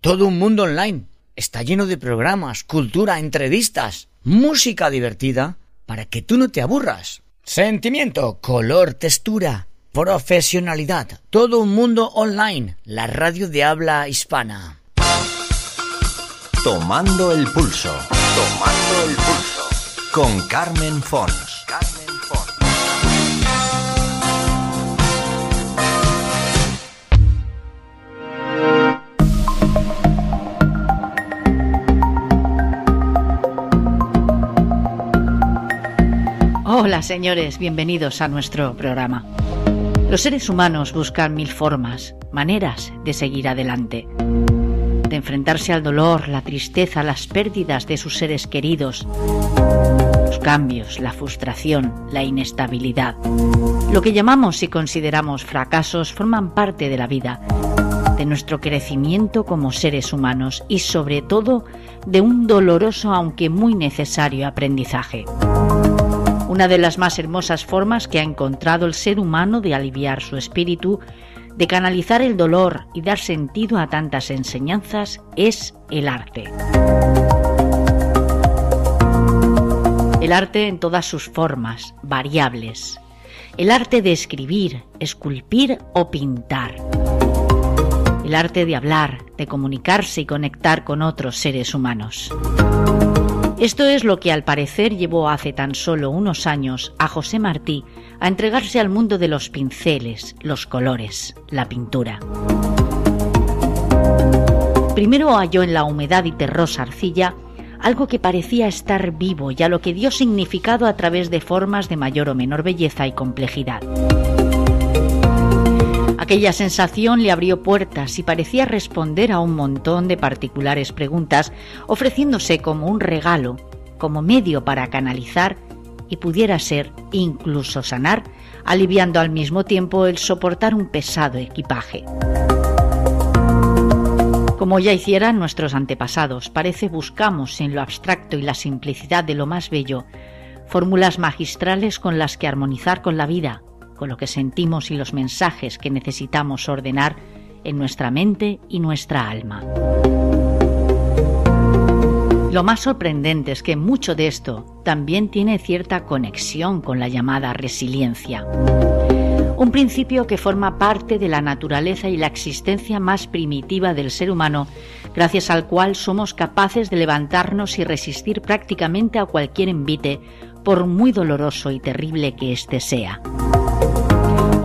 todo un mundo online. Está lleno de programas, cultura, entrevistas, música divertida, para que tú no te aburras. Sentimiento, color, textura, profesionalidad, todo un mundo online, la radio de habla hispana. Tomando el pulso. Tomando el pulso. Con Carmen Fons. Hola señores, bienvenidos a nuestro programa. Los seres humanos buscan mil formas, maneras de seguir adelante, de enfrentarse al dolor, la tristeza, las pérdidas de sus seres queridos, los cambios, la frustración, la inestabilidad. Lo que llamamos y consideramos fracasos forman parte de la vida, de nuestro crecimiento como seres humanos y sobre todo de un doloroso aunque muy necesario aprendizaje una de las más hermosas formas que ha encontrado el ser humano de aliviar su espíritu, de canalizar el dolor y dar sentido a tantas enseñanzas es el arte. El arte en todas sus formas, variables. El arte de escribir, esculpir o pintar. El arte de hablar, de comunicarse y conectar con otros seres humanos. Esto es lo que al parecer llevó hace tan solo unos años a José Martí a entregarse al mundo de los pinceles, los colores, la pintura. Primero halló en la humedad y terrosa arcilla algo que parecía estar vivo y a lo que dio significado a través de formas de mayor o menor belleza y complejidad. Aquella sensación le abrió puertas y parecía responder a un montón de particulares preguntas, ofreciéndose como un regalo, como medio para canalizar y pudiera ser incluso sanar, aliviando al mismo tiempo el soportar un pesado equipaje. Como ya hicieran nuestros antepasados, parece buscamos en lo abstracto y la simplicidad de lo más bello fórmulas magistrales con las que armonizar con la vida, con lo que sentimos y los mensajes que necesitamos ordenar en nuestra mente y nuestra alma. Lo más sorprendente es que mucho de esto también tiene cierta conexión con la llamada resiliencia. Un principio que forma parte de la naturaleza y la existencia más primitiva del ser humano, gracias al cual somos capaces de levantarnos y resistir prácticamente a cualquier envite, por muy doloroso y terrible que éste sea.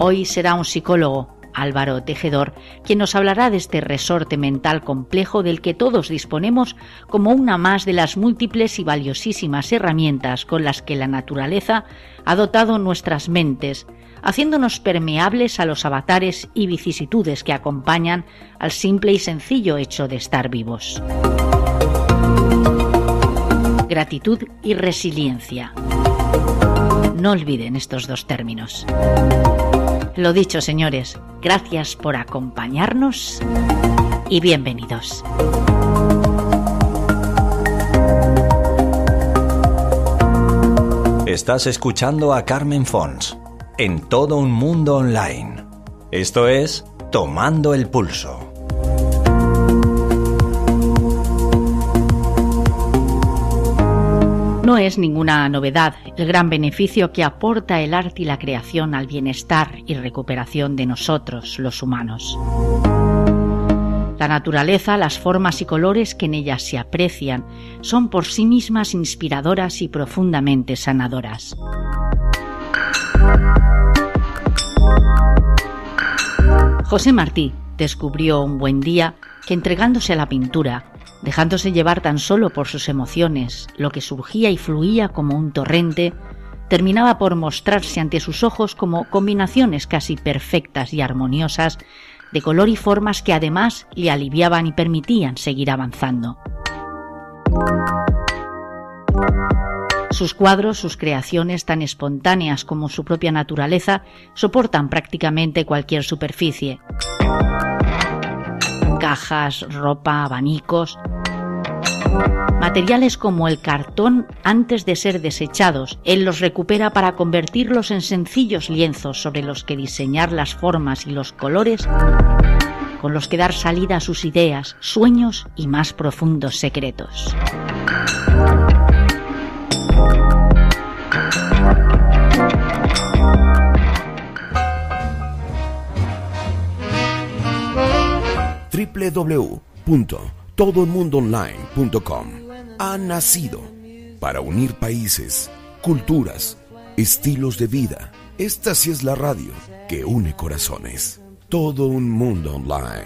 Hoy será un psicólogo, Álvaro Tejedor, quien nos hablará de este resorte mental complejo del que todos disponemos como una más de las múltiples y valiosísimas herramientas con las que la naturaleza ha dotado nuestras mentes, haciéndonos permeables a los avatares y vicisitudes que acompañan al simple y sencillo hecho de estar vivos. Gratitud y resiliencia. No olviden estos dos términos. Lo dicho, señores, gracias por acompañarnos y bienvenidos. Estás escuchando a Carmen Fons en todo un mundo online. Esto es Tomando el Pulso. No es ninguna novedad el gran beneficio que aporta el arte y la creación al bienestar y recuperación de nosotros, los humanos. La naturaleza, las formas y colores que en ellas se aprecian, son por sí mismas inspiradoras y profundamente sanadoras. José Martí descubrió un buen día que entregándose a la pintura, dejándose llevar tan solo por sus emociones, lo que surgía y fluía como un torrente, terminaba por mostrarse ante sus ojos como combinaciones casi perfectas y armoniosas de color y formas que además le aliviaban y permitían seguir avanzando. Sus cuadros, sus creaciones tan espontáneas como su propia naturaleza, soportan prácticamente cualquier superficie cajas, ropa, abanicos. Materiales como el cartón, antes de ser desechados, él los recupera para convertirlos en sencillos lienzos sobre los que diseñar las formas y los colores con los que dar salida a sus ideas, sueños y más profundos secretos. www.todoelmundoonline.com ha nacido para unir países, culturas, estilos de vida. Esta sí es la radio que une corazones. Todo un mundo online.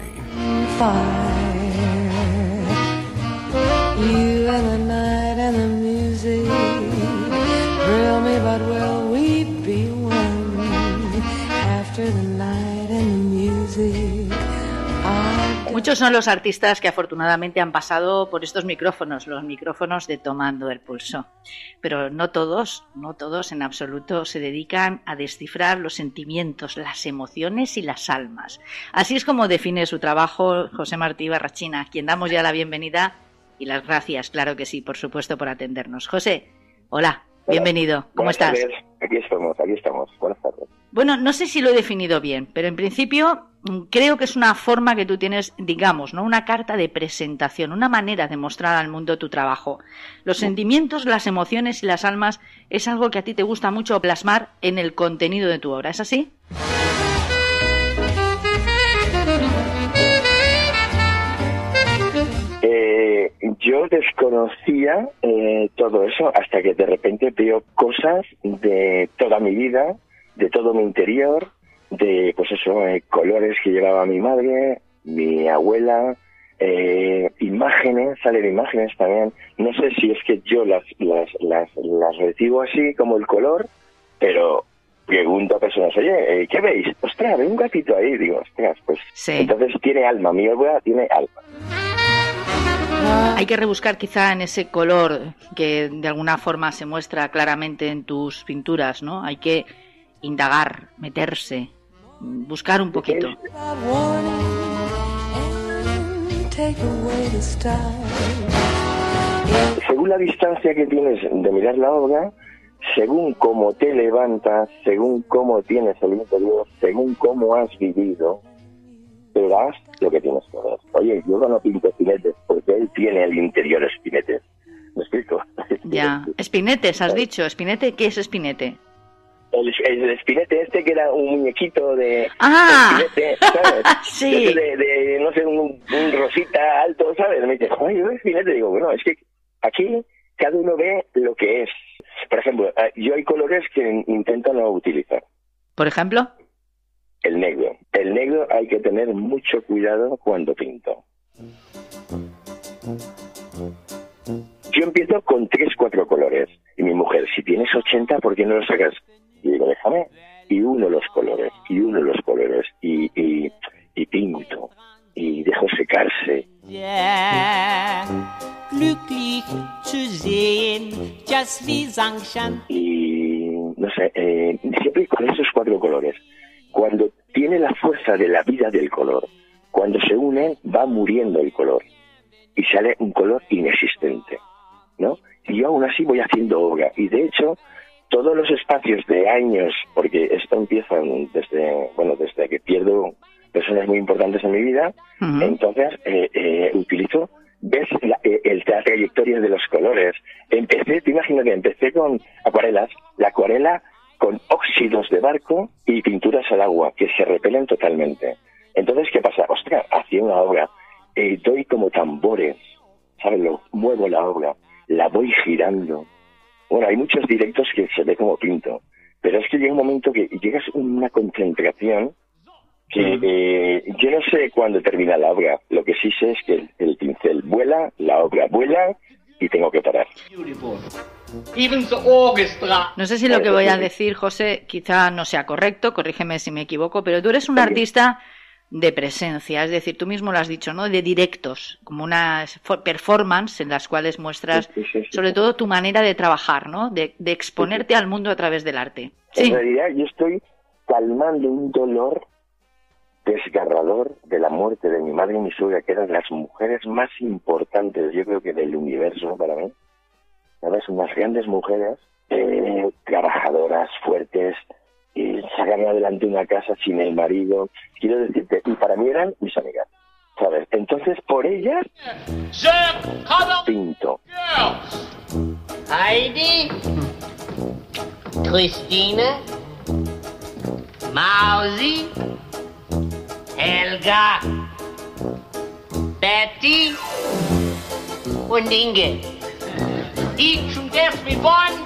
Muchos son los artistas que afortunadamente han pasado por estos micrófonos, los micrófonos de Tomando el Pulso. Pero no todos, no todos en absoluto se dedican a descifrar los sentimientos, las emociones y las almas. Así es como define su trabajo José Martí Barrachina, quien damos ya la bienvenida y las gracias, claro que sí, por supuesto, por atendernos. José, hola, bienvenido. ¿Cómo estás? Aquí estamos, aquí estamos. Buenas tardes. Bueno, no sé si lo he definido bien, pero en principio mm, creo que es una forma que tú tienes, digamos, ¿no? Una carta de presentación, una manera de mostrar al mundo tu trabajo. Los sentimientos, las emociones y las almas es algo que a ti te gusta mucho plasmar en el contenido de tu obra, ¿es así? Yo desconocía eh, todo eso hasta que de repente veo cosas de toda mi vida de todo mi interior, de pues eso, eh, colores que llevaba mi madre, mi abuela, eh, imágenes, salen imágenes también. No sé si es que yo las, las, las, las recibo así como el color, pero pregunto a personas, oye, eh, ¿qué veis? Ostras, ve un gatito ahí. Digo, ostras, pues entonces tiene alma, mi abuela tiene alma. Hay que rebuscar quizá en ese color que de alguna forma se muestra claramente en tus pinturas, ¿no? Hay que indagar, meterse, buscar un poquito. Según la distancia que tienes de mirar la obra, según cómo te levantas, según cómo tienes el interior, según cómo has vivido, verás lo que tienes que ver. Oye, yo no pinto espinetes porque él tiene el interior espinetes. ¿Me explico? Ya, espinetes, has dicho. ¿Espinete? ¿Qué es espinete? el, espinete este que era un muñequito de, ah, espinete, ¿sabes? sí. De, no sé, un, rosita alto, ¿sabes? Me dice, oye, un espinete. Digo, bueno, es que aquí cada uno ve lo que es. Por ejemplo, ah, yo hay colores que intento no utilizar. ¿Por ejemplo? El negro. El negro hay que tener mucho cuidado cuando pinto. Yo empiezo con tres, cuatro colores. Y mi mujer, si tienes 80, ¿por qué no lo sacas? Y digo, déjame. Y uno los colores, y uno los colores, y, y, y pinto, y dejo secarse. Y no sé, eh, siempre con esos cuatro colores. Cuando tiene la fuerza de la vida del color, cuando se unen, va muriendo el color y sale un color inexistente, ¿no? Y yo aún así voy haciendo obra. Y de hecho, todos los espacios de años, porque esto empieza desde, bueno, desde que pierdo personas muy importantes en mi vida, entonces eh, eh, utilizo, ves la, eh, la, trayectoria de los colores. Empecé, te imagino que empecé con acuarelas, la acuarela con óxidos de barco y pinturas al agua, que se repelen totalmente. Entonces, ¿qué pasa? Ostras, hacía una obra, doy como tambores, ¿sabes? Lo, muevo la obra, la voy girando, bueno, hay muchos directos que se ve como pinto, pero es que llega un momento que llegas a una concentración que eh, yo no sé cuándo termina la obra. Lo que sí sé es que el, pincel vuela, la obra vuela y tengo que parar. No sé si lo que voy a decir, José, quizá no sea correcto, corrígeme si me equivoco, pero tú eres un artista de presencia, es decir, tú mismo lo has dicho, ¿no? De directos, como una performance en las cuales muestras sobre todo tu manera de trabajar, ¿no? De, exponerte al mundo a través del arte. En realidad yo estoy calmando un dolor desgarrador de la muerte de mi madre y mi suegra, que eran las mujeres más importantes, yo creo que del universo para mí. ¿Sabes? Unas grandes mujeres, eh, trabajadoras, fuertes, y sacan adelante una casa sin el marido. Quiero decirte, y para mí eran mis amigas. ¿Sabes? Entonces, por ellas, pinto. Heidi, Christine, Mausi, Helga, Betty und Inge. Each and every one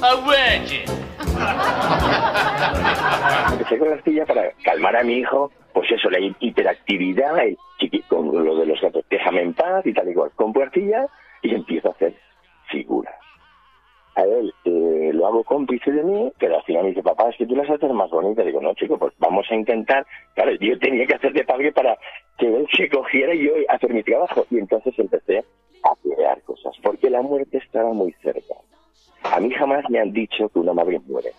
a virgin. Empecé con la arcilla para calmar a mi hijo, pues eso, la hiperactividad, con lo de los gatos, déjame en paz y tal y cual. Compro arcilla y empiezo a hacer figuras. A él eh, lo hago cómplice de mí, pero al final me dice, papá, es que tú las haces más bonitas. Digo, no, chico, pues vamos a intentar. Claro, yo tenía que hacer de padre para que él se cogiera y yo hacer mi trabajo. Y entonces empecé a crear cosas, porque la muerte estaba muy cerca. A mí jamás me han dicho que una madre muere.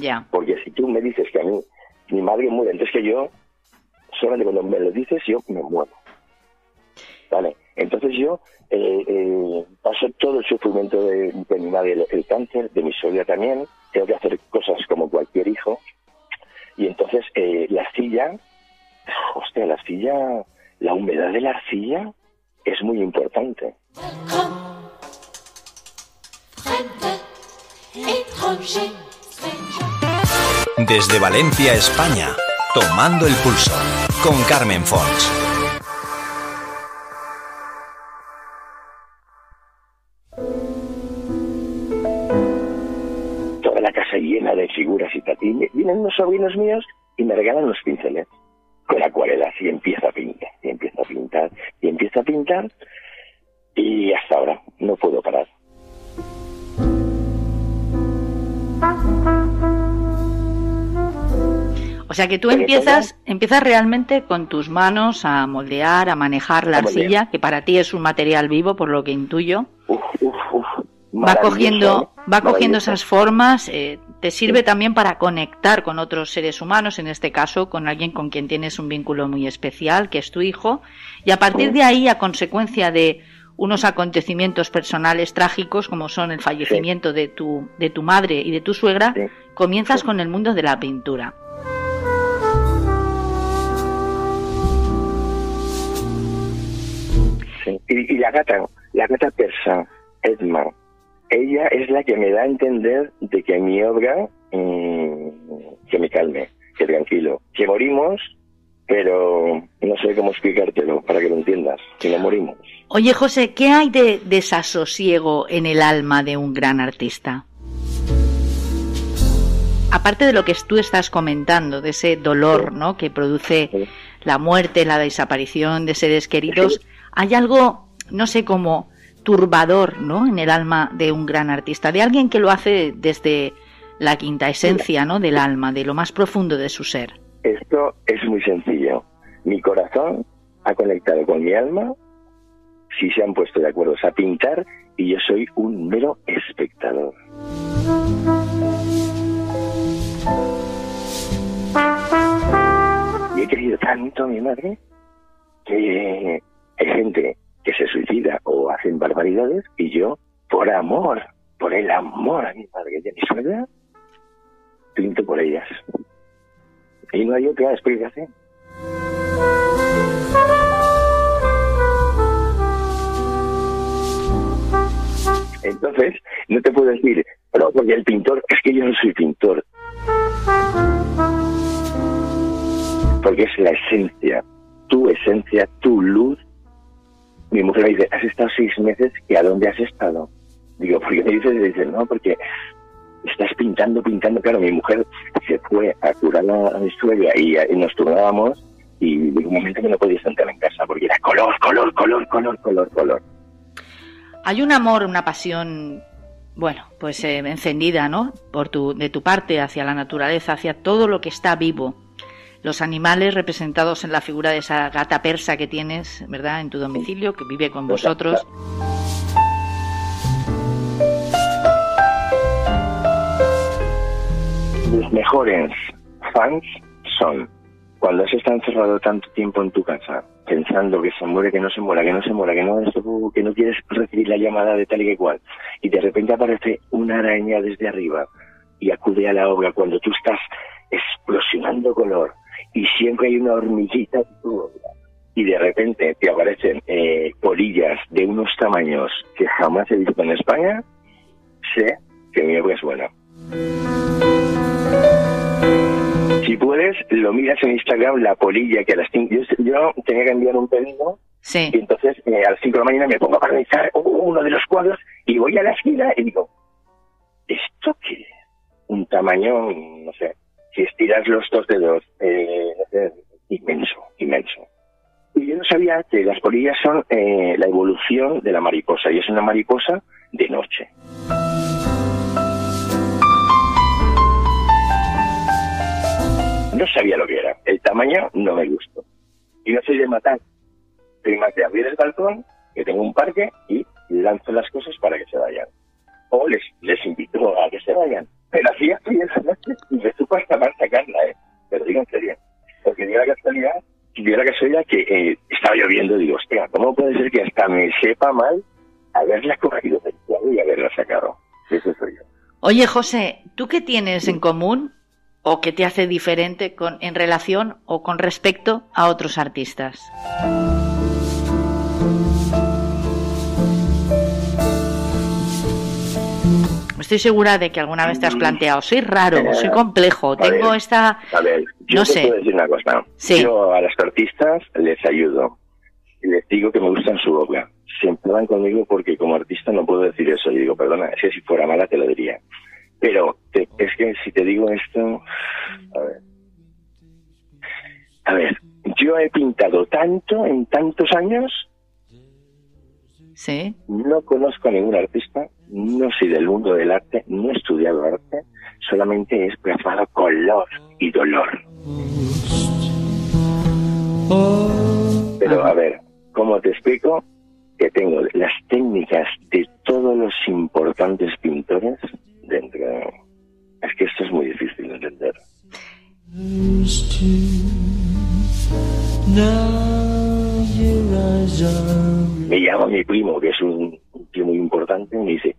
Ya. Porque si tú me dices que a mí mi madre muere, entonces que yo, solamente cuando me lo dices, yo me muero. ¿Vale? Entonces yo eh, eh, paso todo el sufrimiento de, de mi madre, el, cáncer, de mi suegra también, tengo que hacer cosas como cualquier hijo, y entonces eh, la arcilla, hostia, la arcilla, la humedad de la arcilla es muy importante. Desde Valencia, España, tomando el pulso con Carmen Fons. Toda la casa llena de figuras y me- vienen unos sobrinos míos y me regalan los pinceles con acuarelas y empiezo a pintar, y empiezo a pintar, y empiezo a pintar y hasta ahora no puedo parar. O sea que tú empiezas, empiezas realmente con tus manos a moldear, a manejar la arcilla, que para ti es un material vivo, por lo que intuyo. Uf, uf, uf. Va cogiendo, ¿eh? va cogiendo esas formas, eh, te sirve también para conectar con otros seres humanos, en este caso con alguien con quien tienes un vínculo muy especial, que es tu hijo, y a partir de ahí, a consecuencia de unos acontecimientos personales trágicos, como son el fallecimiento de tu, de tu madre y de tu suegra, Sí. comienzas Sí. con el mundo de la pintura. Y, la gata, la gata persa, Edma, ella es la que me da a entender de que mi obra, mm, que me calme, que tranquilo, que morimos, pero no sé cómo explicártelo para que lo entiendas, que no morimos. Oye, José, ¿qué hay de desasosiego en el alma de un gran artista? Aparte de lo que tú estás comentando, de ese dolor ¿no? que produce la muerte, la desaparición de seres queridos, hay algo, no sé, como turbador ¿no? en el alma de un gran artista, de alguien que lo hace desde la quinta esencia ¿no? del alma, de lo más profundo de su ser. Esto es muy sencillo. Mi corazón ha conectado con mi alma, si se han puesto de acuerdo a pintar, y yo soy un mero espectador. Y he querido tanto a mi madre que hay gente que se suicida o hacen barbaridades y yo, por amor, por el amor a mi madre y a mi suegra, pinto por ellas. Y no hay otra explicación. Entonces, no te puedo decir, pero porque el pintor, es que yo no soy pintor. Porque es la esencia, tu esencia, tu luz. Mi mujer me dice, has estado seis meses, ¿y a dónde has estado? Digo, porque me dice, dice, no, porque estás pintando, pintando. Claro, mi mujer se fue a curar a mi suegra y, y nos turnábamos y de un momento que no podía sentar en casa porque era color, color, color, color, color, color. Hay un amor, una pasión, bueno, pues eh, encendida, ¿no? Por tu, de tu parte hacia la naturaleza, hacia todo lo que está vivo. Los animales representados en la figura de esa gata persa que tienes, ¿verdad? En tu domicilio, que vive con vosotros. Los mejores fans son cuando has estado encerrado tanto tiempo en tu casa pensando que se muere, que no se muera, que no se muera, que no, esto, que no quieres recibir la llamada de tal y que cual. Y de repente aparece una araña desde arriba y acude a la obra cuando tú estás explosionando color y siempre hay una hormiguita. Y de repente te aparecen eh, polillas de unos tamaños que jamás he visto en España, sé que mi obra es buena. Si puedes, lo miras en Instagram, la polilla que a las cinco... Yo, yo tenía que enviar un pedido Sí. y entonces eh, a las 5 de la mañana me pongo a paralizar uno de los cuadros y voy a la esquina y digo, ¿esto qué? Un tamaño, no sé, si estiras los dos dedos, eh, sé, inmenso, inmenso. Y yo no sabía que las polillas son eh, la evolución de la mariposa y es una mariposa de noche. No sabía lo que era. El tamaño no me gustó. Y no soy de matar. Soy más de abrir el balcón, que tengo un parque, y lanzo las cosas para que se vayan. O les invito a que se vayan. Pero hacía frío esa noche y me mal sacarla, ¿eh? Pero digo en serio. Porque dio la casualidad, dio la casualidad que eh, estaba lloviendo. Digo, hostia, ¿cómo puede ser que hasta me sepa mal haberla cogido del cuadro y haberla sacado? Eso soy yo. Oye, José, ¿tú qué tienes en común o qué te hace diferente con, en relación o con respecto a otros artistas? Estoy segura de que alguna vez te has planteado, soy raro, soy complejo, ver, tengo esta... A ver, yo No te sé. puedo decir una cosa. Sí. Yo a los artistas les ayudo. Y les digo que me gustan su obra. Se enfadan conmigo porque como artista no puedo decir eso. Y digo, perdona, es que si fuera mala te lo diría. Pero te- es que si te digo esto... A ver. A ver, yo he pintado tanto en tantos años, Sí, no conozco a ningún artista, no soy del mundo del arte, no he estudiado arte, solamente he expresado color y dolor. Pero a ver, ¿cómo te explico? Que tengo las técnicas de todos los importantes pintores dentro. Es que esto es muy difícil de entender. Me llama mi primo, que es un tío muy importante, y me dice,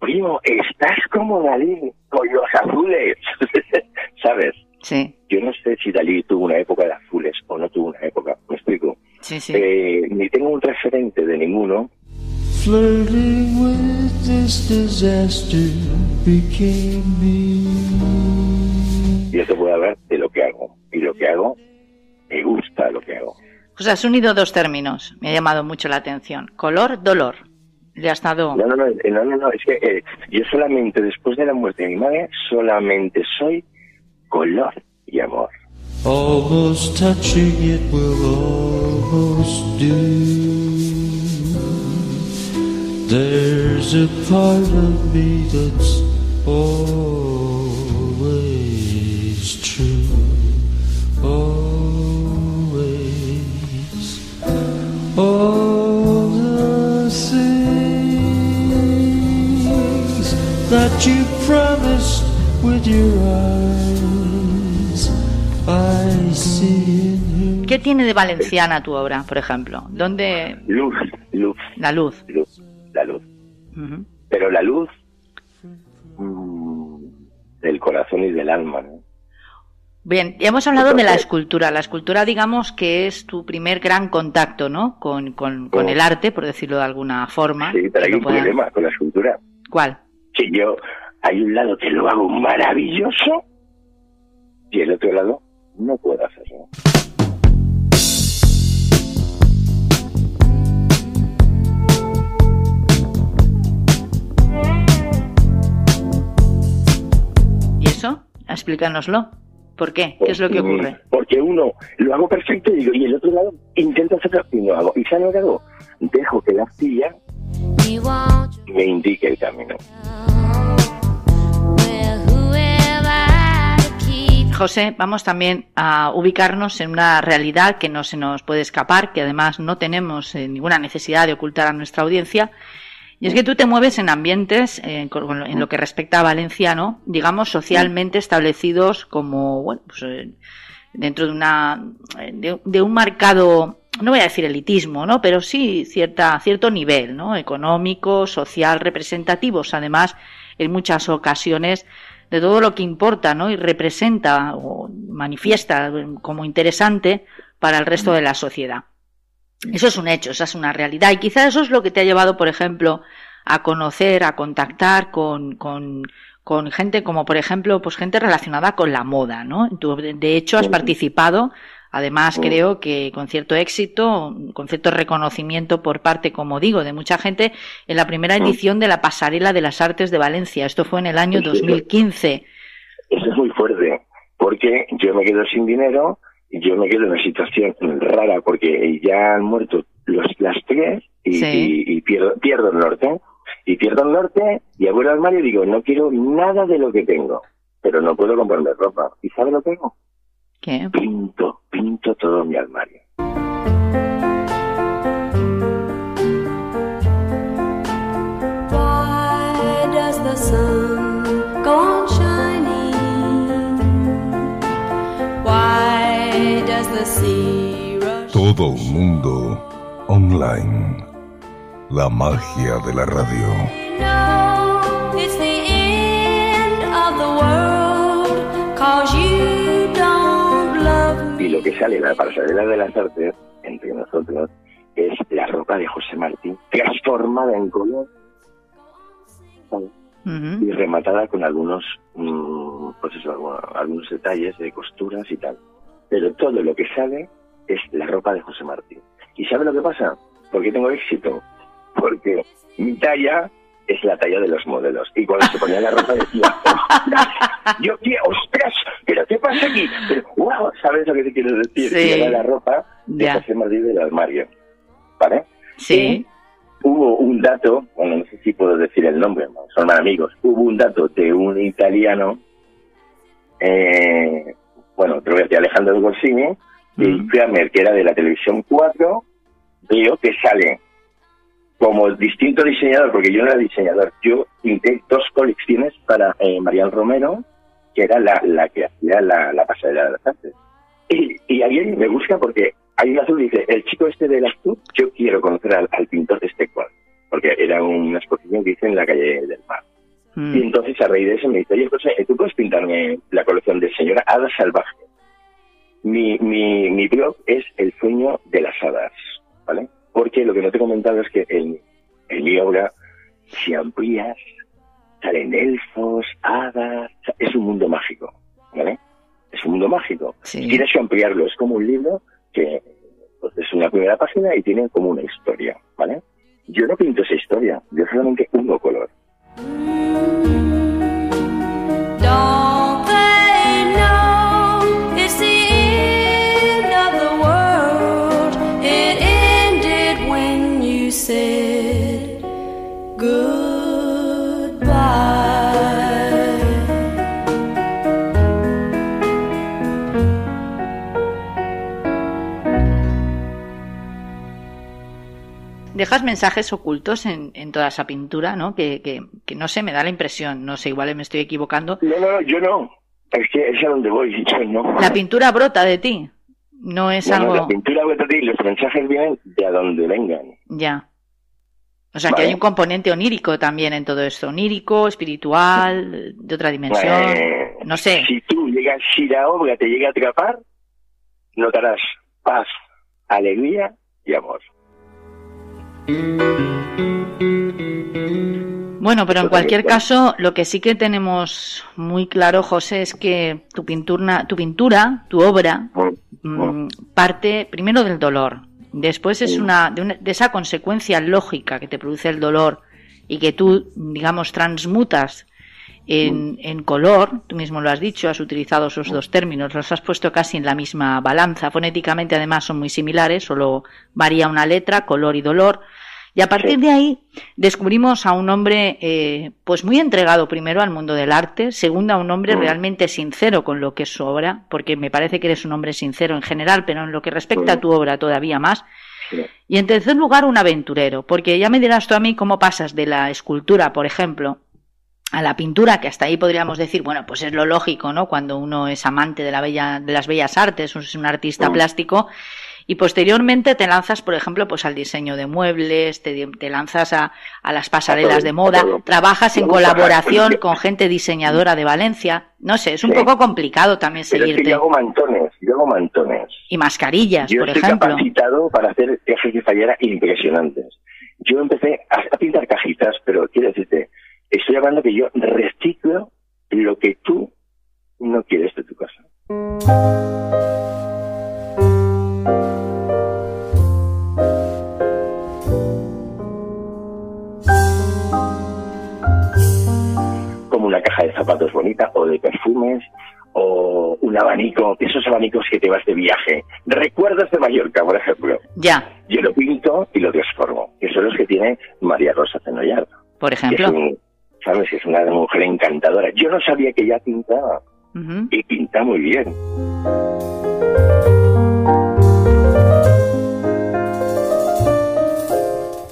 primo, estás como Dalí, con los azules. ¿Sabes? sí, Yo no sé si Dalí tuvo una época de azules o no tuvo una época. ¿Me explico? sí, sí. Eh, ni tengo un referente de ninguno. Flirting with this disaster became me. Yo te puedo hablar de lo que hago. Y lo que hago, me gusta lo que hago. José, has unido dos términos, me ha llamado mucho la atención. Color, dolor. Le has dado... No, no, no, eh, no, no, no, es que eh, yo solamente, después de la muerte de mi madre, solamente soy color y amor. Almost touching it will almost do. There's a part of me that's ¿Qué tiene de valenciana tu obra, por ejemplo? ¿Dónde Luz, luz, la luz? luz, la luz. Pero la luz mm, del corazón y del alma, ¿no? Bien, ya hemos hablado de la escultura. La escultura, digamos, que es tu primer gran contacto, ¿no? Con, con, con el arte, por decirlo de alguna forma. Sí, pero hay un puedan- problema con la escultura. ¿Cuál? Que yo, hay un lado que lo hago maravilloso y el otro lado no puedo hacerlo. ¿Y eso? Explícanoslo. ¿Por qué? ¿Qué es lo que ocurre? Porque uno lo hago perfecto y, digo, y el otro lado intento hacerlo y no hago. ¿Y sabes lo que hago? Dejo que la arcilla me indique el camino. José, vamos también a ubicarnos en una realidad que no se nos puede escapar, que además no tenemos eh, ninguna necesidad de ocultar a nuestra audiencia. Y es que tú te mueves en ambientes, eh, en lo que respecta a Valenciano, digamos, socialmente establecidos como, bueno, pues, eh, dentro de una, de, de un marcado no voy a decir elitismo, ¿no? Pero sí cierta, cierto nivel, ¿no? Económico, social, representativos, además, en muchas ocasiones, de todo lo que importa, ¿no? Y representa o manifiesta como interesante para el resto de la sociedad. Eso es un hecho, esa es una realidad. Y quizás eso es lo que te ha llevado, por ejemplo, a conocer, a contactar con, con, con gente como, por ejemplo, pues gente relacionada con la moda, ¿no? Tú, de hecho, has participado Además, creo que con cierto éxito, con cierto reconocimiento por parte, como digo, de mucha gente, en la primera edición de la Pasarela de las Artes de Valencia. Esto fue en el año 2015. Eso es muy fuerte, porque yo me quedo sin dinero y yo me quedo en una situación rara, porque ya han muerto los, las tres y, y, pierdo, pierdo el norte. Y pierdo el norte y abro el armario y digo, no quiero nada de lo que tengo, pero no puedo comprarme ropa. ¿Y sabe lo que tengo? ¿Qué? Pinto, pinto todo mi armario. Why does the sun go on shining? Why does the sea rush? Todo un mundo online. La magia de la radio. No, it's the end of the world, cause you. Y lo que sale la pasarela de las artes, entre nosotros, es la ropa de José Martín, transformada en color y rematada con algunos, mm, pues eso, algunos, algunos detalles de costuras y tal. Pero todo lo que sale es la ropa de José Martín. ¿Y sabe lo que pasa? ¿Por qué tengo éxito? Porque mi talla es la talla de los modelos. Y cuando se ponía la ropa decía, ¡ostras! Yo quiero, ¡ostras! ¿Pero qué pasa aquí? Pero, ¡Wow! ¿Sabes lo que te quiero decir? Sí. Era la ropa de. José Martín del armario. ¿Vale? Sí. Hubo un dato, bueno, no sé si puedo decir el nombre, son amigos. Hubo un dato de un italiano, eh, bueno, te voy a decir, Alejandro Gorsini, Mm. que era de la televisión 4, veo que sale como distinto diseñador, porque yo no era diseñador, yo pinté dos colecciones para eh, Marian Romero, que era la, la que hacía la, la pasarela de las artes. Y, y alguien me busca porque hay un azul y dice, el chico este del azul, yo quiero conocer al, al pintor de este cuadro, porque era una exposición que hice en la calle del mar. Mm. Y entonces a raíz de eso me dice, oye José, ¿tú puedes pintarme la colección de señora Hada Salvaje? Mi, mi, mi blog es El sueño de las hadas, ¿vale? Porque lo que no te he comentado es que en, en mi obra, si amplías, salen elfos, hadas, es un mundo mágico, ¿vale? Es un mundo mágico. Sí. Si quieres ampliarlo, es como un libro que pues, es una primera página y tiene como una historia, ¿vale? Yo no pinto esa historia, yo solamente uno color. Dejas mensajes ocultos en, en toda esa pintura, ¿no? Que, que, que no sé, me da la impresión, no sé, igual me estoy equivocando. No, no, no, yo no. Es que es a donde voy, yo no. La pintura brota de ti, no es algo... La pintura vuelta a ti, los mensajes vienen de a donde vengan. Ya. O sea, que hay un componente onírico también en todo esto. Onírico, espiritual, de otra dimensión. Eh, No sé. Si tú llegas, si la obra te llega a atrapar, notarás paz, alegría y amor. Bueno, pero en cualquier caso, lo que sí que tenemos muy claro, José, es que tu pintura, tu pintura, tu obra, mm, parte primero del dolor. Después es Sí. una de, una de esa consecuencia lógica que te produce el dolor y que tú, digamos, transmutas en, en color. Tú mismo lo has dicho, has utilizado esos dos términos, los has puesto casi en la misma balanza. Fonéticamente, además, son muy similares, solo varía una letra, color y dolor. Y a partir de ahí descubrimos a un hombre eh, pues muy entregado primero al mundo del arte, segundo a un hombre Mm. realmente sincero con lo que es su obra, porque me parece que eres un hombre sincero en general, pero en lo que respecta a tu obra todavía más. Y en tercer lugar, un aventurero, porque ya me dirás tú a mí cómo pasas de la escultura, por ejemplo, a la pintura, que hasta ahí podríamos decir, bueno, pues es lo lógico, ¿no? Cuando uno es amante de, la bella, de las bellas artes, es un artista Mm. plástico, Y posteriormente te lanzas, por ejemplo, pues al diseño de muebles, te, te lanzas a, a las pasarelas de moda, trabajas en colaboración con gente diseñadora de Valencia. No sé, es un Sí. poco complicado también Pero es que seguirte. yo hago mantones, yo hago mantones. Y mascarillas, Yo por estoy ejemplo. capacitado para hacer cajas de fallera impresionantes. Yo empecé a pintar cajitas, pero quiero decirte, estoy hablando que yo reciclo lo que tú no quieres de tu casa. Como una caja de zapatos bonita o de perfumes o un abanico, esos abanicos que te vas de viaje. Recuerdos de Mallorca, por ejemplo. Ya, Yo lo pinto y lo transformo, que son los que tiene María Rosa Zenollar. por que es ejemplo. un- ¿Sabes? Es una mujer encantadora. Yo no sabía que ella pintaba Ujú. y pinta muy bien.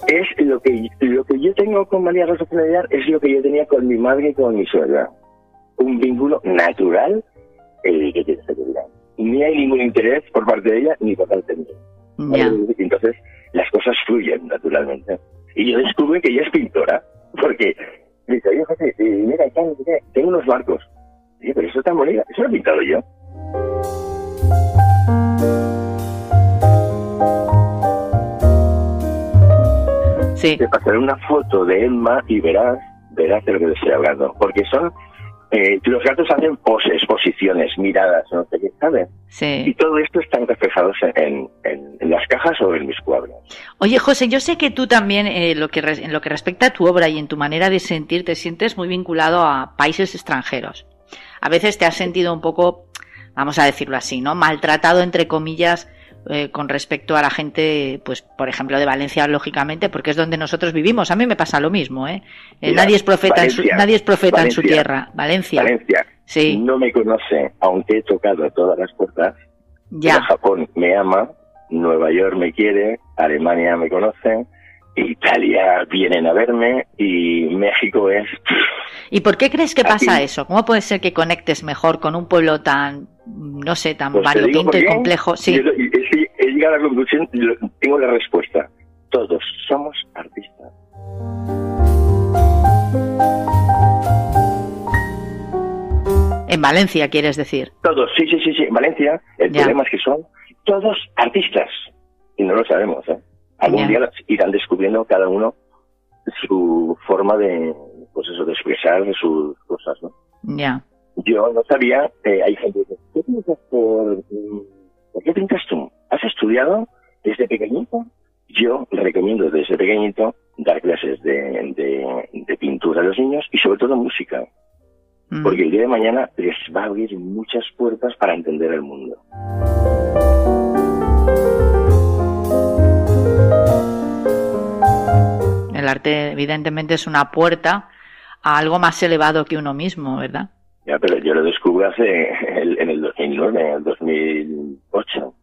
Es lo que, lo que yo tengo con María Rosa Zenollar es lo que yo tenía con mi madre y con mi suegra. Un vínculo natural, eh, que. Ni hay ningún interés por parte de ella ni por parte mía. Ya. Y Entonces, las cosas fluyen naturalmente. Y yo descubrí que ella es pintora, porque dice, oye, José, mira, tengo unos barcos. Dice, pero eso está bonito, eso lo he pintado yo. Sí. Te pasaré una foto de Emma y verás, verás de lo que te estoy hablando. Porque son, eh, los gatos hacen poses, posiciones, miradas, no sé qué, ¿sabes? Y Sí. todo esto están reflejados en, en- en las cajas o en mis cuadros. Oye, José, yo sé que tú también, eh, lo que en lo que respecta a tu obra y en tu manera de sentir, te sientes muy vinculado a países extranjeros. A veces te has sentido un poco, vamos a decirlo así, ¿no? Maltratado, entre comillas, eh, con respecto a la gente, pues, por ejemplo, de Valencia, lógicamente, porque es donde nosotros vivimos. A mí me pasa lo mismo, ¿eh? Eh, Mira, nadie es profeta, en su, Valencia, nadie es profeta en su Valencia, tierra. Valencia. Valencia Sí, no me conoce, aunque he tocado todas las puertas. Pero ya. Japón me ama, Nueva York me quiere, Alemania me conoce, Italia vienen a verme y México es... ¿Y por qué crees que Aquí- pasa eso? ¿Cómo puede ser que conectes mejor con un pueblo tan, no sé, tan Pues variopinto y complejo? Sí. Yo- he llegado a la conclusión, tengo la respuesta. Todos somos artistas. En Valencia, quieres decir. Todos, sí, sí, sí, sí. Valencia, el Ya. problema es que son todos artistas. Y no lo sabemos, ¿eh? Algún Ya. día irán descubriendo cada uno su forma de, pues eso, de expresar sus cosas, ¿no? Ya. Yo no sabía, eh, hay gente que dice, ¿qué por, mm, ¿por qué pintas tú? ¿Has estudiado desde pequeñito? Yo recomiendo desde pequeñito dar clases de, de, de pintura a los niños y sobre todo música, Mm. porque el día de mañana les va a abrir muchas puertas para entender el mundo. El arte, evidentemente, es una puerta a algo más elevado que uno mismo, ¿verdad? Ya, pero yo lo descubrí hace el- en el 2009, en el 2008.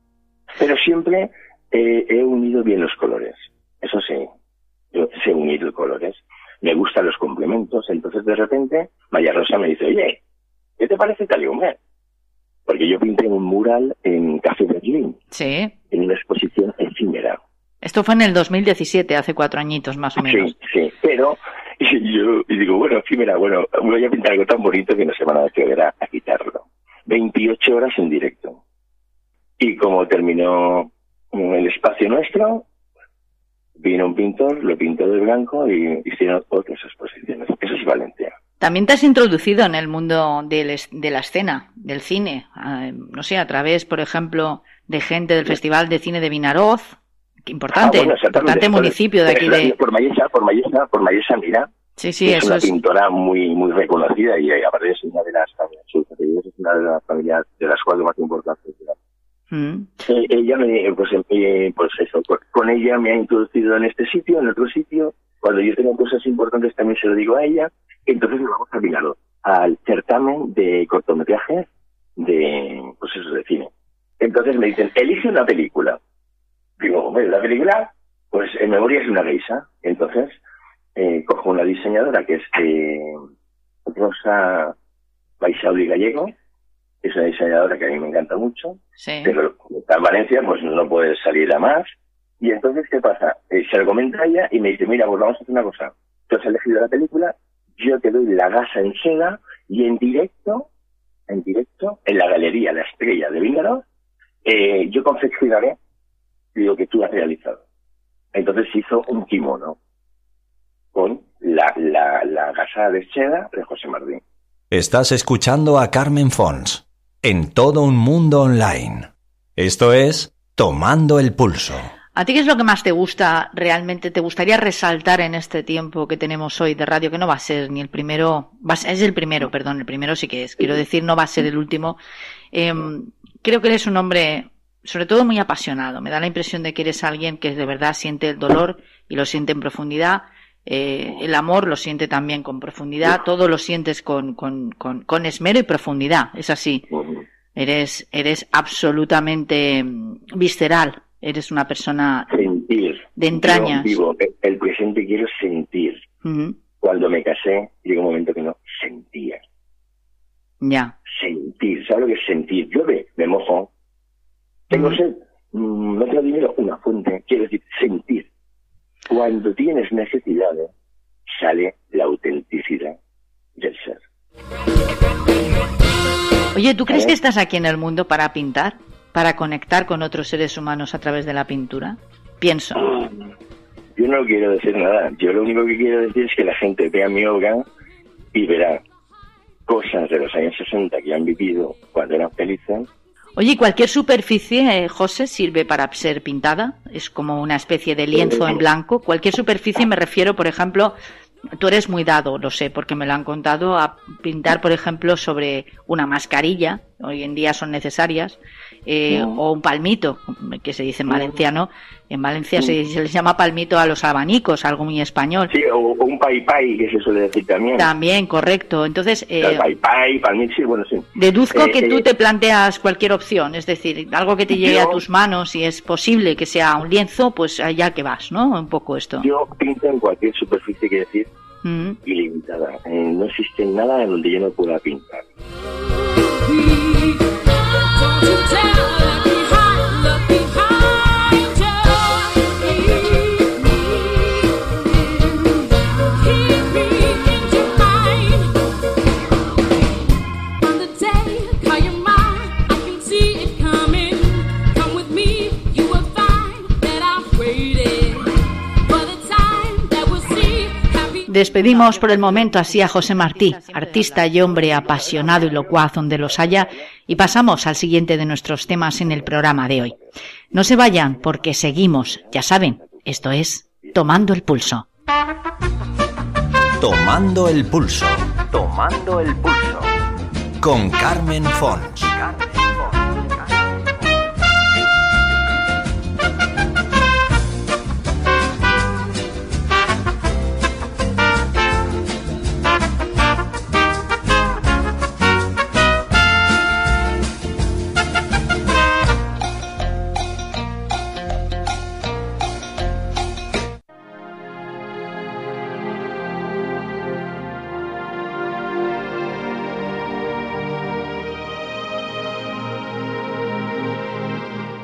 Pero siempre eh, he unido bien los colores. Eso sí, yo sé unir colores. Me gustan los complementos. Entonces, de repente, María Rosa me dice, oye, ¿qué te parece tal y hombre? Porque yo pinté un mural en Café Berlín, Sí. en una exposición efímera. Esto fue en el 2017, hace cuatro añitos más o menos. Sí, sí, pero y yo y digo, bueno, efímera, bueno, voy a pintar algo tan bonito que no se van a atrever a, a quitarlo. 28 horas en directo. Y como terminó el espacio nuestro, vino un pintor, lo pintó de blanco y hicieron otras exposiciones. Eso es Valencia. También te has introducido en el mundo de la escena, del cine. No sé, a través, por ejemplo, de gente del Festival de Cine de Vinaroz. Importante, Ah, bueno, importante municipio de aquí de... Por Mayesa, por Mayesa, por Mayesa, mira, Sí, sí, es eso una es... pintora muy muy reconocida y eh, aparte es una de las familias, es una de las familias de las cuatro más importantes. de la Mm. Eh, ella me, pues, eh, pues eso, con, ella me ha introducido en este sitio, en otro sitio. Cuando yo tengo cosas importantes también se lo digo a ella. Entonces vamos a Milano, al certamen de cortometrajes de, pues eso, de cine. Entonces me dicen, elige una película. Digo, hombre, la película, pues en memoria es una geisha. Entonces, eh, cojo una diseñadora que es eh, Rosa Baisauli Gallego, es una diseñadora que a mí me encanta mucho, Sí. pero como está en Valencia, pues no puede salir a más. Y entonces, ¿qué pasa? Eh, se lo comenta a ella y me dice, mira, pues vamos a hacer una cosa. Tú has elegido la película, yo te doy la gasa en seda y en directo, en directo, en la galería La Estrella de Víngaros, eh, yo confeccionaré lo que tú has realizado. Entonces hizo un kimono con la, la, la gasa de seda de José Martín. Estás escuchando a Carmen Fons en todo un mundo online. Esto es Tomando el Pulso. ¿A ti qué es lo que más te gusta realmente? ¿Te gustaría resaltar en este tiempo que tenemos hoy de radio, que no va a ser ni el primero, es el primero, perdón, el primero sí que es, quiero decir, no va a ser el último. Em, creo que eres un hombre, sobre todo muy apasionado. Me da la impresión de que eres alguien que de verdad siente el dolor y lo siente en profundidad. Eh, el amor lo siente también con profundidad. Todo lo sientes con, con, con, con esmero y profundidad. Es así. Eres, eres absolutamente mm, visceral. Eres una persona Sentir. de entrañas. Yo vivo, el- el presente quiero sentir. Cuando me casé, llegó un momento que no sentía. Ya. Sentir, ¿sabes lo que es sentir? Llueve, me mojo. Tengo sed, no tengo dinero, una fuente. Quiero decir, sentir. Cuando tienes necesidades, sale la autenticidad del ser. Oye, ¿tú crees ¿Eh? que estás aquí en el mundo para pintar? ¿Para conectar con otros seres humanos a través de la pintura? Pienso. Yo no quiero decir nada. Yo lo único que quiero decir es que la gente vea mi obra y verá cosas de los años 60 que han vivido cuando eran felices. Oye, ¿y cualquier superficie, eh, José, sirve para ser pintada? Es como una especie de lienzo en blanco. Cualquier superficie me refiero, por ejemplo, tú eres muy dado, lo sé, porque me lo han contado, a pintar, por ejemplo, sobre una mascarilla, hoy en día son necesarias, eh, o un palmito, que se dice en valenciano. En Valencia se, se les llama palmito a los abanicos, algo muy español. Sí, o, o un pai pai, que se suele decir también. También, correcto. Entonces, eh, pai pai, palmito, sí, bueno, sí. Deduzco Eh, que eh, tú te planteas cualquier opción, es decir, algo que te llegue Yo- a tus manos y es posible que sea un lienzo, pues allá que vas, ¿no? Un poco esto. Yo pinto en cualquier superficie, quiere decir, Mm. ilimitada. Eh, no existe nada en donde yo no pueda pintar. We don't you tell Despedimos por el momento así a José Martí, artista y hombre apasionado y locuaz donde los haya, y pasamos al siguiente de nuestros temas en el programa de hoy. No se vayan porque seguimos, ya saben, esto es Tomando el Pulso. Tomando el Pulso. Tomando el Pulso. Con Carmen Fons.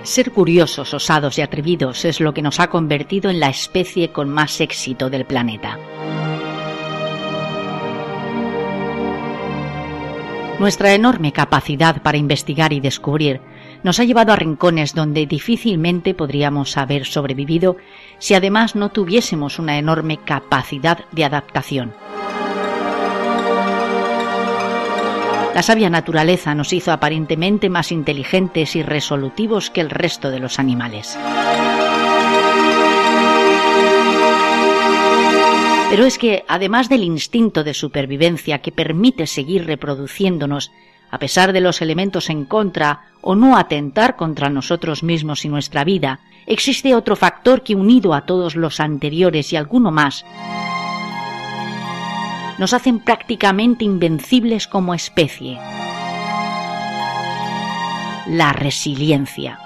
Ser curiosos, osados y atrevidos es lo que nos ha convertido en la especie con más éxito del planeta. Nuestra enorme capacidad para investigar y descubrir nos ha llevado a rincones donde difícilmente podríamos haber sobrevivido si además no tuviésemos una enorme capacidad de adaptación. La sabia naturaleza nos hizo aparentemente más inteligentes y resolutivos que el resto de los animales. Pero es que, además del instinto de supervivencia que permite seguir reproduciéndonos a pesar de los elementos en contra o no atentar contra nosotros mismos y nuestra vida, existe otro factor que unido a todos los anteriores y alguno más, nos hacen prácticamente invencibles como especie. La resiliencia.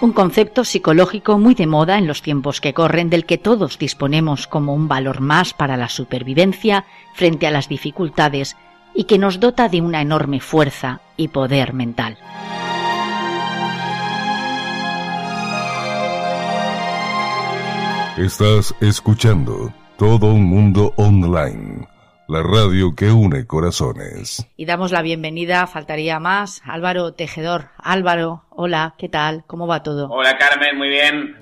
Un concepto psicológico muy de moda en los tiempos que corren del que todos disponemos como un valor más para la supervivencia frente a las dificultades y que nos dota de una enorme fuerza y poder mental. Estás escuchando Todo un Mundo Online, la radio que une corazones. Y damos la bienvenida, faltaría más, Álvaro Tejedor. Álvaro, hola, ¿qué tal? ¿Cómo va todo? Hola Carmen, muy bien.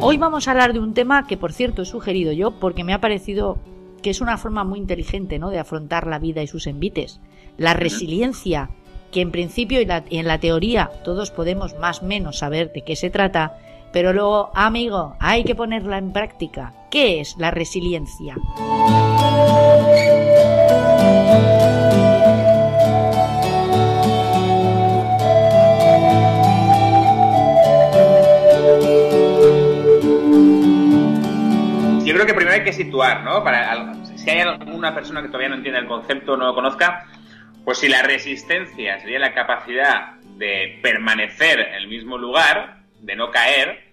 Hoy vamos a hablar de un tema que, por cierto, he sugerido yo porque me ha parecido que es una forma muy inteligente ¿no? de afrontar la vida y sus envites. La resiliencia, que en principio y, la- y en la teoría todos podemos más o menos saber de qué se trata, pero luego, amigo, hay que ponerla en práctica. ¿Qué es la resiliencia? Que primero hay que situar, ¿no? Si hay alguna persona que todavía no entiende el concepto no lo conozca, pues si la resistencia sería la capacidad de permanecer en el mismo lugar, de no caer,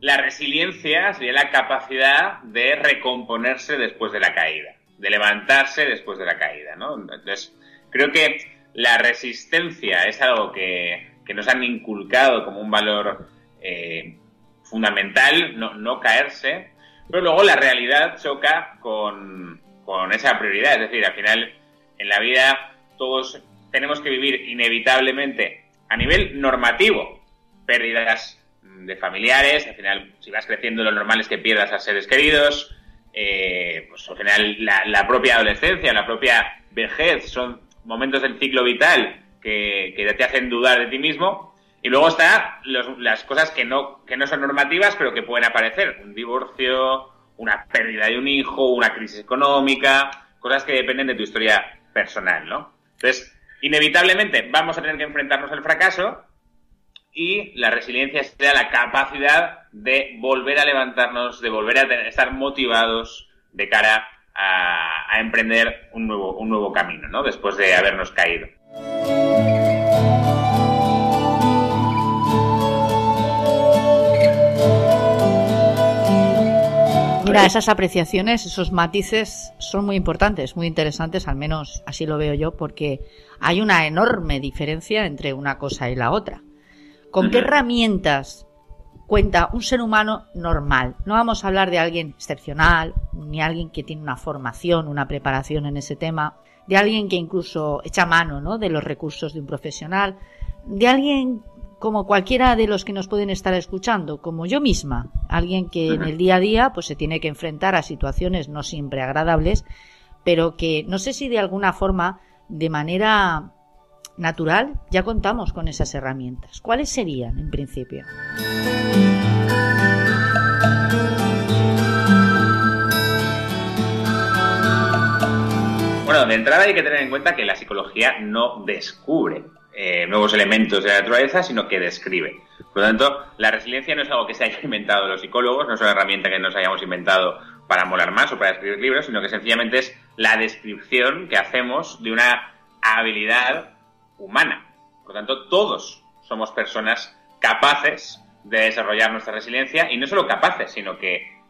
la resiliencia sería la capacidad de recomponerse después de la caída, de levantarse después de la caída, ¿no? Entonces, creo que la resistencia es algo que, que nos han inculcado como un valor eh, fundamental, no caerse, pero luego la realidad choca con, con esa prioridad. Es decir, al final, en la vida todos tenemos que vivir inevitablemente a nivel normativo pérdidas de familiares. Al final, si vas creciendo, lo normal es que pierdas a seres queridos. eh, pues al final, la, la propia adolescencia, la propia vejez son momentos del ciclo vital que, que te hacen dudar de ti mismo. Y luego está los- las cosas que no, que no son normativas, pero que pueden aparecer. Un divorcio, una pérdida de un hijo, una crisis económica, cosas que dependen de tu historia personal, ¿no? Entonces, inevitablemente vamos a tener que enfrentarnos al fracaso y la resiliencia será la capacidad de volver a levantarnos, de volver a tener- estar motivados de cara a, a emprender un nuevo, un nuevo camino, ¿no? Después de habernos caído. Mira, esas apreciaciones, esos matices son muy importantes, muy interesantes, al menos así lo veo yo, porque hay una enorme diferencia entre una cosa y la otra. ¿Con qué herramientas cuenta un ser humano normal? No vamos a hablar de alguien excepcional, ni alguien que tiene una formación, una preparación en ese tema, de alguien que incluso echa mano ¿no? de los recursos de un profesional, de alguien como cualquiera de los que nos pueden estar escuchando, como yo misma, alguien que en el día a día pues se tiene que enfrentar a situaciones no siempre agradables, pero que no sé si de alguna forma, de manera natural, ya contamos con esas herramientas. ¿Cuáles serían en principio? Bueno, de entrada hay que tener en cuenta que la psicología no descubre eh, nuevos elementos de la naturaleza, sino que describe. Por lo tanto, la resiliencia no es algo que se haya inventado los psicólogos, no es una herramienta que nos hayamos inventado para molar más o para escribir libros, sino que sencillamente es la descripción que hacemos de una habilidad humana. Por lo tanto, todos somos personas capaces de desarrollar nuestra resiliencia y no solo capaces, sino que,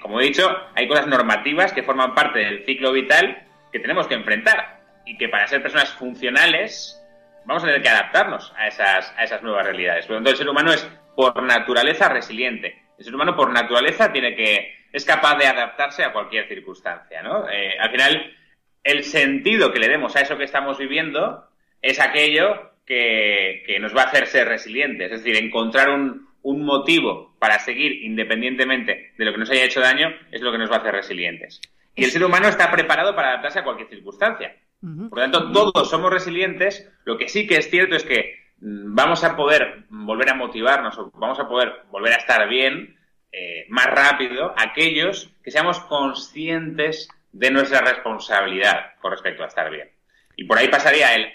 como he dicho, hay cosas normativas que forman parte del ciclo vital que tenemos que enfrentar y que para ser personas funcionales vamos a tener que adaptarnos a esas, a esas nuevas realidades. Por lo tanto, el ser humano es por naturaleza resiliente. El ser humano por naturaleza tiene que es capaz de adaptarse a cualquier circunstancia, ¿no? Eh, al final, el sentido que le demos a eso que estamos viviendo es aquello que, que nos va a hacer ser resilientes. Es decir, encontrar un, un motivo para seguir independientemente de lo que nos haya hecho daño es lo que nos va a hacer resilientes. Y el ser humano está preparado para adaptarse a cualquier circunstancia. Por lo tanto, todos somos resilientes. Lo que sí que es cierto es que mm, vamos a poder volver a motivarnos o vamos a poder volver a estar bien eh, más rápido aquellos que seamos conscientes de nuestra responsabilidad con respecto a estar bien. Y por ahí pasaría el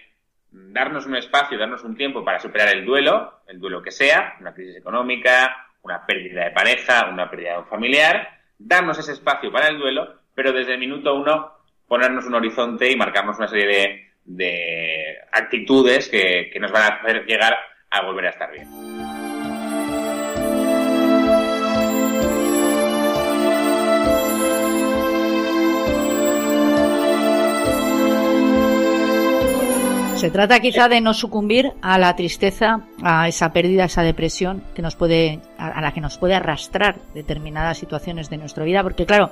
darnos un espacio, darnos un tiempo para superar el duelo, el duelo que sea, una crisis económica, una pérdida de pareja, una pérdida de un familiar, darnos ese espacio para el duelo, pero desde el minuto uno ponernos un horizonte y marcarnos una serie de, de actitudes que, que nos van a hacer llegar a volver a estar bien. Se trata quizá de no sucumbir a la tristeza, a esa pérdida, a esa depresión que nos puede, a la que nos puede arrastrar determinadas situaciones de nuestra vida, porque claro,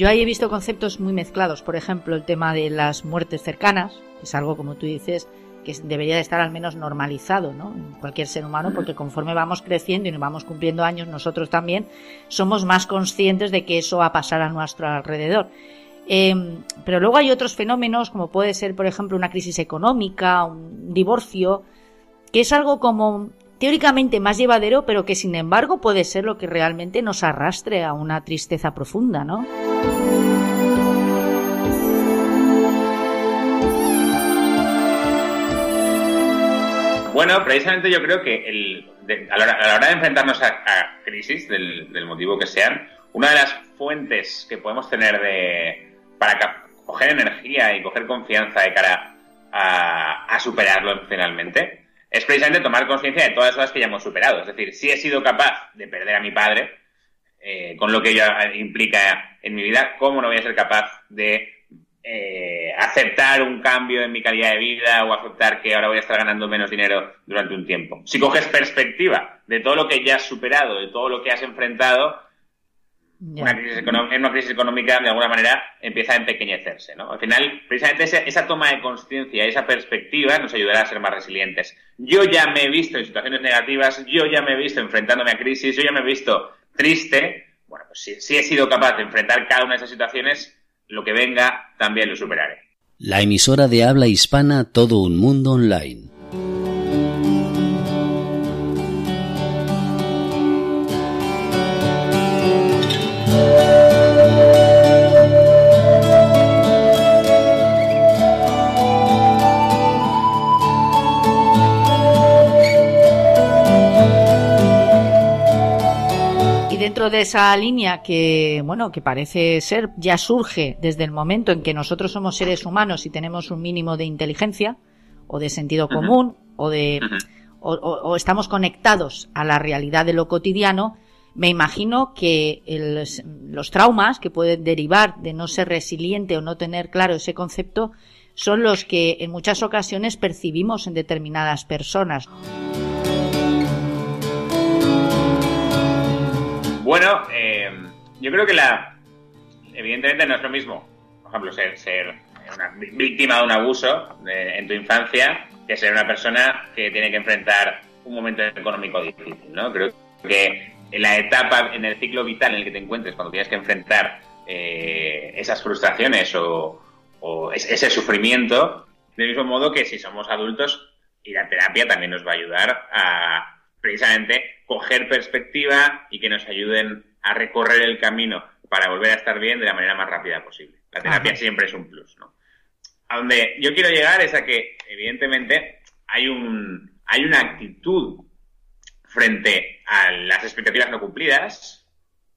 yo ahí he visto conceptos muy mezclados. Por ejemplo, el tema de las muertes cercanas, que es algo como tú dices, que debería de estar al menos normalizado, ¿no? En cualquier ser humano, porque conforme vamos creciendo y nos vamos cumpliendo años, nosotros también somos más conscientes de que eso va a pasar a nuestro alrededor. Eh, pero luego hay otros fenómenos, como puede ser, por ejemplo, una crisis económica, un divorcio, que es algo como teóricamente más llevadero, pero que sin embargo puede ser lo que realmente nos arrastre a una tristeza profunda, ¿no? Bueno, precisamente yo creo que el, a, la hora, de enfrentarnos a, a crisis, del, motivo que sean, una de las fuentes que podemos tener de para coger energía y coger confianza de cara a, superarlo emocionalmente es precisamente tomar conciencia de todas las cosas que ya hemos superado. Es decir, si he sido capaz de perder a mi padre, eh, con lo que ello implica en mi vida, ¿cómo no voy a ser capaz de eh, aceptar un cambio en mi calidad de vida o aceptar que ahora voy a estar ganando menos dinero durante un tiempo? Si coges perspectiva de todo lo que ya has superado, de todo lo que has enfrentado, una crisis, econo- en una crisis económica de alguna manera empieza a empequeñecerse. ¿no? Al final, precisamente ese- esa toma de conciencia, esa perspectiva nos ayudará a ser más resilientes. Yo ya me he visto en situaciones negativas, yo ya me he visto enfrentándome a crisis, yo ya me he visto triste. Bueno, pues si, si he sido capaz de enfrentar cada una de esas situaciones, lo que venga también lo superaré. La emisora de habla hispana Todo un Mundo Online. Dentro de esa línea que, bueno, que parece ser, ya surge desde el momento en que nosotros somos seres humanos y tenemos un mínimo de inteligencia, o de sentido común, o de, o, o- o estamos conectados a la realidad de lo cotidiano, me imagino que el- los traumas que pueden derivar de no ser resiliente o no tener claro ese concepto son los que en muchas ocasiones percibimos en determinadas personas. Bueno, eh, yo creo que la. Evidentemente no es lo mismo, por ejemplo, ser, ser una víctima de un abuso de- en tu infancia que ser una persona que tiene que enfrentar un momento económico difícil, ¿no? Creo que en la etapa, en el ciclo vital en el que te encuentres, cuando tienes que enfrentar eh, esas frustraciones o, o es- ese sufrimiento, del mismo modo que si somos adultos, ir a terapia también nos va a ayudar a precisamente coger perspectiva y que nos ayuden a recorrer el camino para volver a estar bien de la manera más rápida posible. La terapia Ajá. siempre es un plus, ¿no? A donde yo quiero llegar es a que, evidentemente, hay un hay una actitud frente a las expectativas no cumplidas,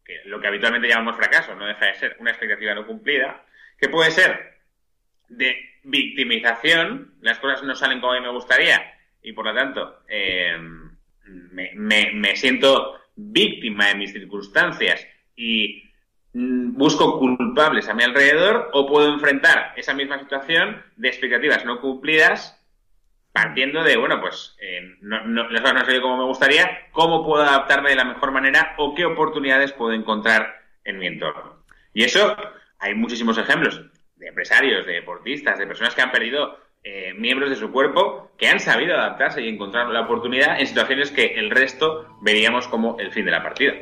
que lo que habitualmente llamamos fracaso no deja de ser una expectativa no cumplida, que puede ser de victimización, las cosas no salen como a mí me gustaría y por lo tanto eh, me, me- me siento víctima de mis circunstancias y mm, busco culpables a mi alrededor o puedo enfrentar esa misma situación de expectativas no cumplidas partiendo de, bueno, pues eh, no, no, como me gustaría, cómo puedo adaptarme de la mejor manera o qué oportunidades puedo encontrar en mi entorno. Y eso hay muchísimos ejemplos de empresarios, de deportistas, de personas que han perdido eh, miembros de su cuerpo, que han sabido adaptarse y encontrar la oportunidad en situaciones que el resto veríamos como el fin de la partida.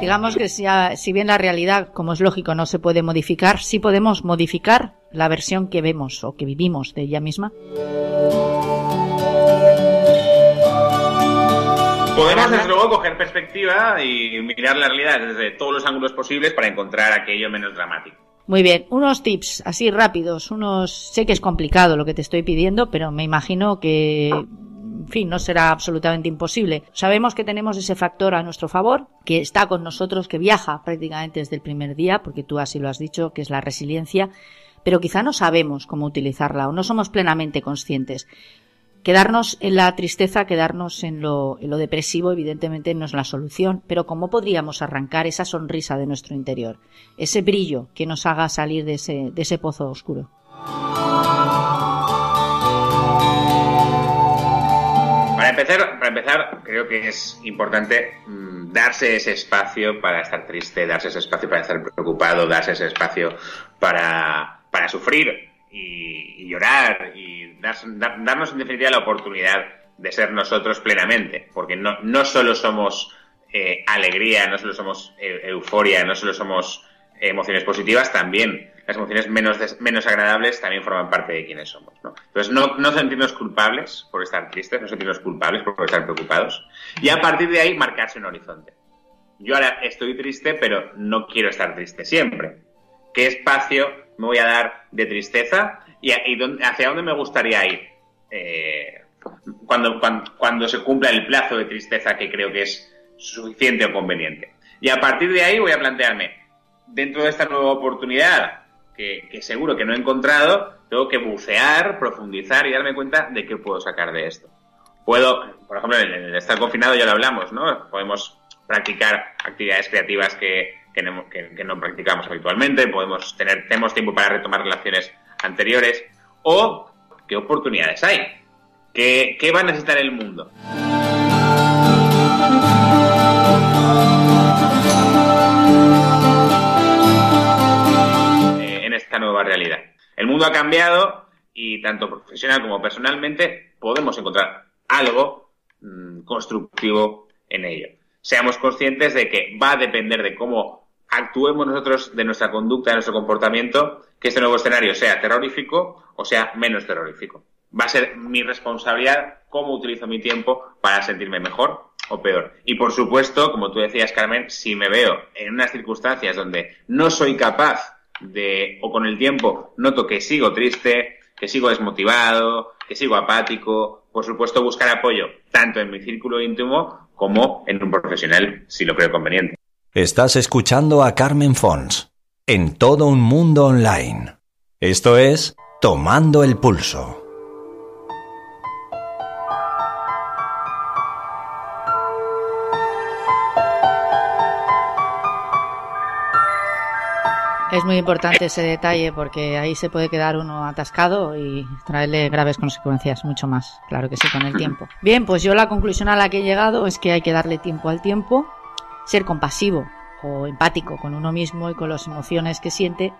Digamos que si, si bien la realidad, como es lógico, no se puede modificar, sí podemos modificar la versión que vemos o que vivimos de ella misma. Podemos, desde luego, coger perspectiva y mirar la realidad desde todos los ángulos posibles para encontrar aquello menos dramático. Muy bien, unos tips así rápidos, unos sé que es complicado lo que te estoy pidiendo, pero me imagino que en fin, no será absolutamente imposible. Sabemos que tenemos ese factor a nuestro favor, que está con nosotros, que viaja prácticamente desde el primer día, porque tú así lo has dicho, que es la resiliencia, pero quizá no sabemos cómo utilizarla o no somos plenamente conscientes. Quedarnos en la tristeza, quedarnos en lo, depresivo, evidentemente no es la solución, pero ¿cómo podríamos arrancar esa sonrisa de nuestro interior? Ese brillo que nos haga salir de ese, pozo oscuro. Para empezar, para empezar, creo que es importante mmm, darse ese espacio para estar triste, darse ese espacio para estar preocupado, darse ese espacio para sufrir y, y llorar y dar, dar, darnos en definitiva la oportunidad de ser nosotros plenamente, porque no, no solo somos eh, alegría, no solo somos eh, euforia, no solo somos emociones positivas, también las emociones menos, menos agradables también forman parte de quienes somos. ¿no? Entonces, no, no sentirnos culpables por estar tristes, no sentirnos culpables por estar preocupados, y a partir de ahí marcarse un horizonte. Yo ahora estoy triste, pero no quiero estar triste siempre. ¿Qué espacio me voy a dar de tristeza y, y dónde, hacia dónde me gustaría ir? Eh, cuando, cuando, cuando se cumpla el plazo de tristeza que creo que es suficiente o conveniente. Y a partir de ahí voy a plantearme, dentro de esta nueva oportunidad, que, que, seguro que no he encontrado, tengo que bucear, profundizar y darme cuenta de qué puedo sacar de esto. Puedo, por ejemplo, en el estar confinado ya lo hablamos, ¿no? Podemos practicar actividades creativas que, que, no, que, no practicamos habitualmente, podemos tener, tenemos tiempo para retomar relaciones anteriores, o qué oportunidades hay, qué, qué va a necesitar el mundo. esta nueva realidad. El mundo ha cambiado y tanto profesional como personalmente podemos encontrar algo mmm, constructivo en ello. Seamos conscientes de que va a depender de cómo actuemos nosotros, de nuestra conducta, de nuestro comportamiento, que este nuevo escenario sea terrorífico o sea menos terrorífico. Va a ser mi responsabilidad cómo utilizo mi tiempo para sentirme mejor o peor. Y por supuesto, como tú decías, Carmen, si me veo en unas circunstancias donde no soy capaz de, o con el tiempo, noto que sigo triste, que sigo desmotivado, que sigo apático, por supuesto buscar apoyo, tanto en mi círculo íntimo como en un profesional, si lo creo conveniente. Estás escuchando a Carmen Fons en todo un mundo online. Esto es Tomando el Pulso. Es muy importante ese detalle porque ahí se puede quedar uno atascado y traerle graves consecuencias, mucho más, claro que sí, con el tiempo. Bien, pues yo la conclusión a la que he llegado es que hay que darle tiempo al tiempo, ser compasivo o empático con uno mismo y con las emociones que siente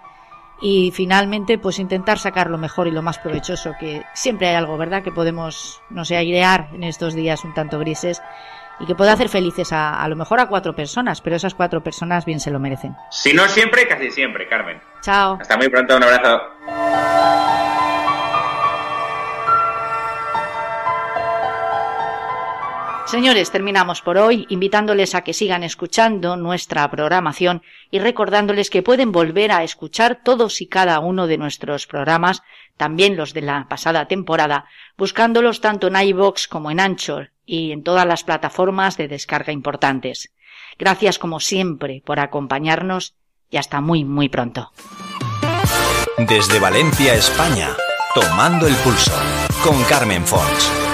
y finalmente pues intentar sacar lo mejor y lo más provechoso, que siempre hay algo, ¿verdad? Que podemos, no sé, airear en estos días un tanto grises y que pueda hacer felices a, a lo mejor a cuatro personas, pero esas cuatro personas bien se lo merecen. Si no siempre, casi siempre, Carmen. Chao. Hasta muy pronto, un abrazo. Señores, terminamos por hoy, invitándoles a que sigan escuchando nuestra programación y recordándoles que pueden volver a escuchar todos y cada uno de nuestros programas, también los de la pasada temporada, buscándolos tanto en iVoox como en Anchor y en todas las plataformas de descarga importantes. Gracias como siempre por acompañarnos y hasta muy muy pronto. Desde Valencia, España, tomando el pulso con Carmen Fons.